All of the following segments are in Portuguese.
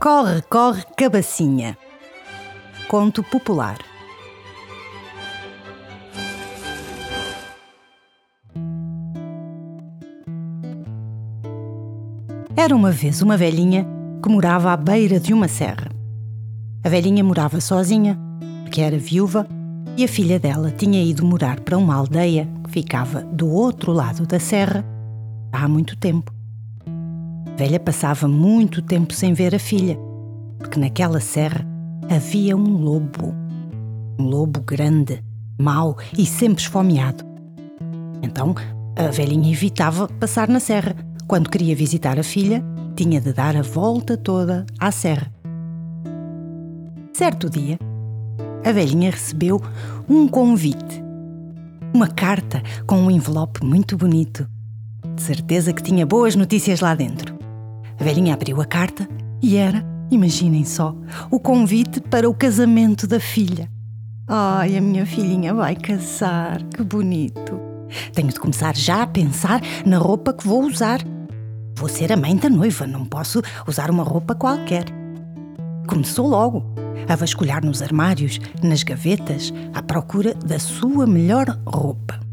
Corre, corre, cabacinha. Conto popular. Era uma vez uma velhinha que morava à beira de uma serra. A velhinha morava sozinha, porque era viúva, e a filha dela tinha ido morar para uma aldeia que ficava do outro lado da serra há muito tempo. Velha passava muito tempo sem ver a filha, porque naquela serra havia um lobo. Um lobo grande, mau e sempre esfomeado. Então a velhinha evitava passar na serra. Quando queria visitar a filha, tinha de dar a volta toda à serra. Certo dia, a velhinha recebeu um convite. Uma carta com um envelope muito bonito. De certeza que tinha boas notícias lá dentro. A velhinha abriu a carta e era, imaginem só, o convite para o casamento da filha. Ai, a minha filhinha vai casar, que bonito. Tenho de começar já a pensar na roupa que vou usar. Vou ser a mãe da noiva, não posso usar uma roupa qualquer. Começou logo a vasculhar nos armários, nas gavetas, à procura da sua melhor roupa.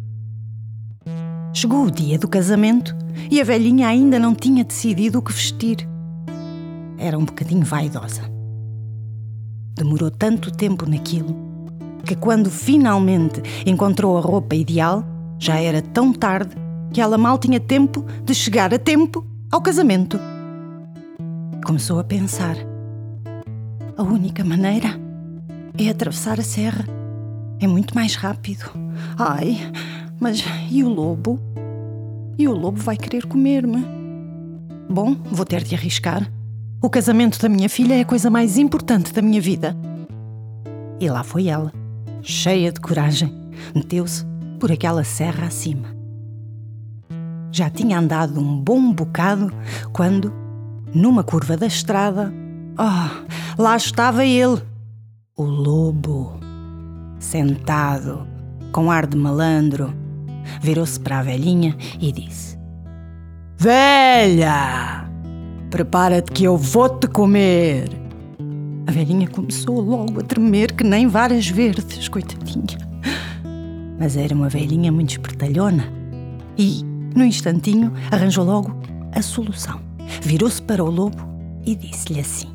Chegou o dia do casamento e a velhinha ainda não tinha decidido o que vestir. Era um bocadinho vaidosa. Demorou tanto tempo naquilo que, quando finalmente encontrou a roupa ideal, já era tão tarde que ela mal tinha tempo de chegar a tempo ao casamento. Começou a pensar a única maneira é atravessar a serra. É muito mais rápido. Ai, mas e o lobo? E o lobo vai querer comer-me. Bom, vou ter de arriscar. O casamento da minha filha é a coisa mais importante da minha vida. E lá foi ela, cheia de coragem, meteu-se por aquela serra acima. Já tinha andado um bom bocado quando, numa curva da estrada, oh, lá estava ele, o lobo, sentado, com ar de malandro. Virou-se para a velhinha e disse: Velha, prepara-te que eu vou-te comer. A velhinha começou logo a tremer que nem varas verdes, coitadinha. Mas era uma velhinha muito espertalhona e, no instantinho, arranjou logo a solução. Virou-se para o lobo e disse-lhe assim: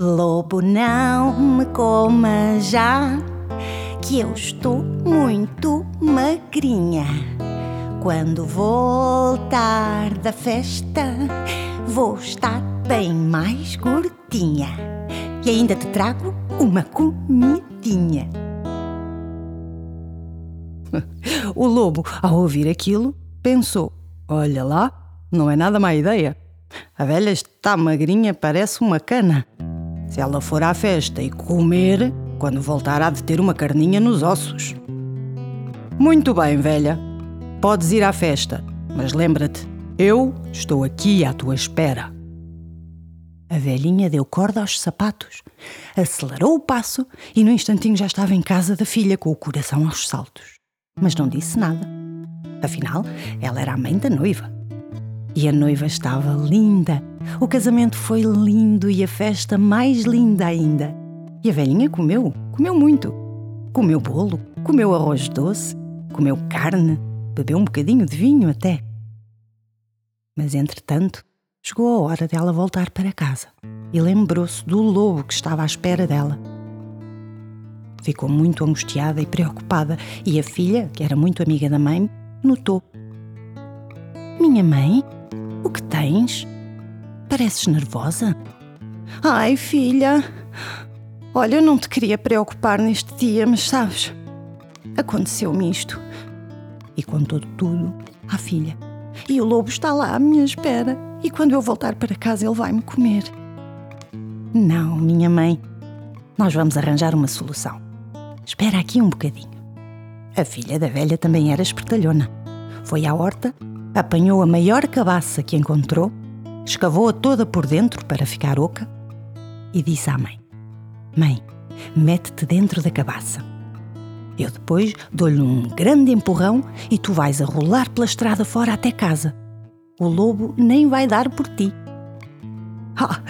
Lobo, não me coma já, que eu estou muito magrinha. Quando voltar da festa, vou estar bem mais gordinha. E ainda te trago uma comidinha. O lobo, ao ouvir aquilo, pensou: Olha lá, não é nada má ideia. A velha está magrinha, parece uma cana. Se ela for à festa e comer, quando voltar há de ter uma carninha nos ossos. Muito bem, velha. Podes ir à festa, mas lembra-te, eu estou aqui à tua espera. A velhinha deu corda aos sapatos, acelerou o passo e no instantinho já estava em casa da filha com o coração aos saltos. Mas não disse nada. Afinal, ela era a mãe da noiva. E a noiva estava linda. O casamento foi lindo e a festa mais linda ainda. E a velhinha comeu, comeu muito. Comeu bolo, comeu arroz doce, comeu carne, bebeu um bocadinho de vinho até. Mas entretanto, chegou a hora dela voltar para casa e lembrou-se do lobo que estava à espera dela. Ficou muito angustiada e preocupada, e a filha, que era muito amiga da mãe, notou. Minha mãe, o que tens? Pareces nervosa? Ai, filha, olha, eu não te queria preocupar neste dia, mas sabes, aconteceu-me isto. E contou tudo à filha. E o lobo está lá à minha espera, e quando eu voltar para casa ele vai me comer. Não, minha mãe, nós vamos arranjar uma solução. Espera aqui um bocadinho. A filha da velha também era espertalhona. Foi à horta, apanhou a maior cabaça que encontrou, escavou-a toda por dentro para ficar oca e disse à mãe: Mãe, mete-te dentro da cabaça. Eu depois dou-lhe um grande empurrão e tu vais a rolar pela estrada fora até casa. O lobo nem vai dar por ti. Ah,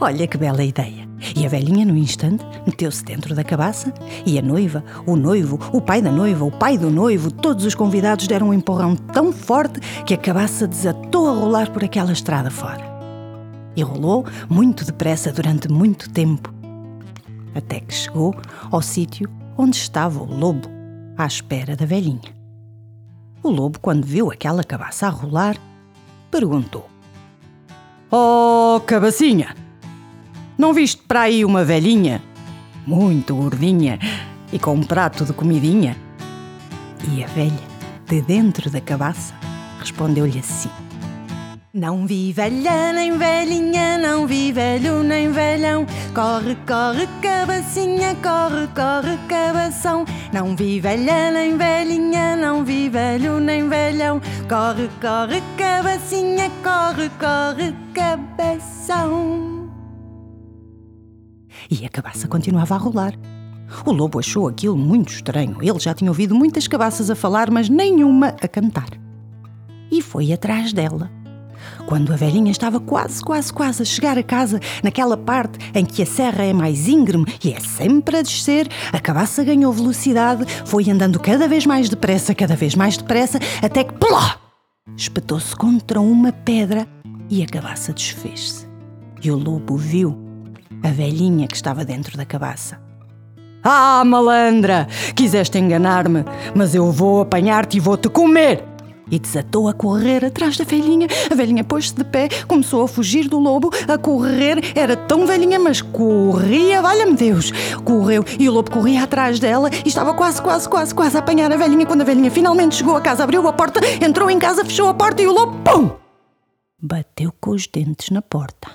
olha que bela ideia! E a velhinha, no instante, meteu-se dentro da cabaça e a noiva, o noivo, o pai da noiva, o pai do noivo, todos os convidados deram um empurrão tão forte que a cabaça desatou a rolar por aquela estrada fora. E rolou muito depressa durante muito tempo, até que chegou ao sítio onde estava o lobo, à espera da velhinha. O lobo, quando viu aquela cabaça a rolar, perguntou: Oh, cabacinha! Não viste para aí uma velhinha? Muito gordinha e com um prato de comidinha? E a velha, de dentro da cabaça, respondeu-lhe assim: Não vi velha nem velhinha, não vi velho nem velhão. Corre, corre, cabacinha, corre, corre, cabação. Não vi velha nem velhinha, não vi velho nem velhão. Corre, corre, cabacinha, corre, corre, cabação. E a cabaça continuava a rolar. O lobo achou aquilo muito estranho. Ele já tinha ouvido muitas cabaças a falar, mas nenhuma a cantar. E foi atrás dela. Quando a velhinha estava quase, quase, quase a chegar a casa, naquela parte em que a serra é mais íngreme e é sempre a descer, a cabaça ganhou velocidade, foi andando cada vez mais depressa, cada vez mais depressa, até que, plá! Espetou-se contra uma pedra e a cabaça desfez-se. E o lobo viu a velhinha que estava dentro da cabaça. Ah, malandra! Quiseste enganar-me, mas eu vou apanhar-te e vou-te comer! E desatou a correr atrás da velhinha. A velhinha pôs-se de pé, começou a fugir do lobo, a correr. Era tão velhinha, mas corria, valha-me Deus! Correu e o lobo corria atrás dela e estava quase, quase, quase, quase a apanhar a velhinha. Quando a velhinha finalmente chegou a casa, abriu a porta, entrou em casa, fechou a porta e o lobo, pum! Bateu com os dentes na porta.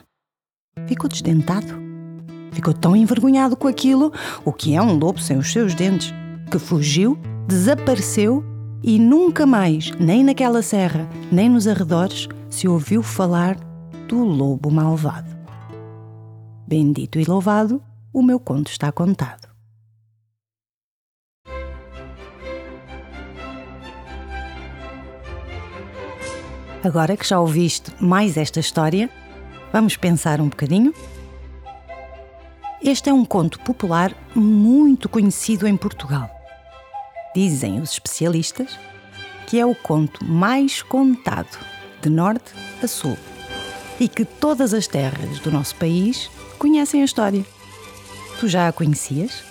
Ficou desdentado. Ficou tão envergonhado com aquilo, o que é um lobo sem os seus dentes, que fugiu, desapareceu e nunca mais, nem naquela serra, nem nos arredores, se ouviu falar do lobo malvado. Bendito e louvado, o meu conto está contado. Agora que já ouviste mais esta história, vamos pensar um bocadinho? Este é um conto popular muito conhecido em Portugal. Dizem os especialistas que é o conto mais contado de norte a sul e que todas as terras do nosso país conhecem a história. Tu já a conhecias?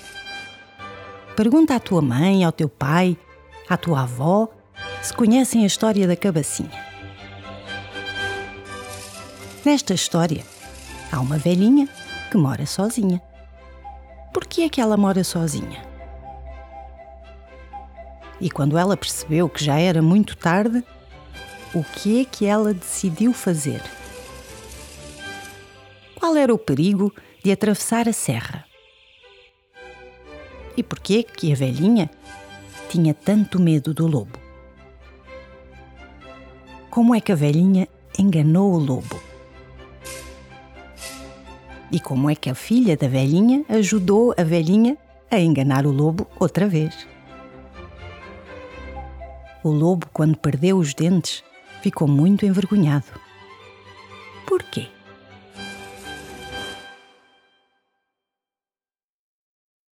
Pergunta à tua mãe, ao teu pai, à tua avó se conhecem a história da cabacinha. Nesta história, há uma velhinha que mora sozinha. Por que é que ela mora sozinha? E quando ela percebeu que já era muito tarde, o que é que ela decidiu fazer? Qual era o perigo de atravessar a serra? E por que que a velhinha tinha tanto medo do lobo? Como é que a velhinha enganou o lobo? E como é que a filha da velhinha ajudou a velhinha a enganar o lobo outra vez? O lobo, quando perdeu os dentes, ficou muito envergonhado. Por quê?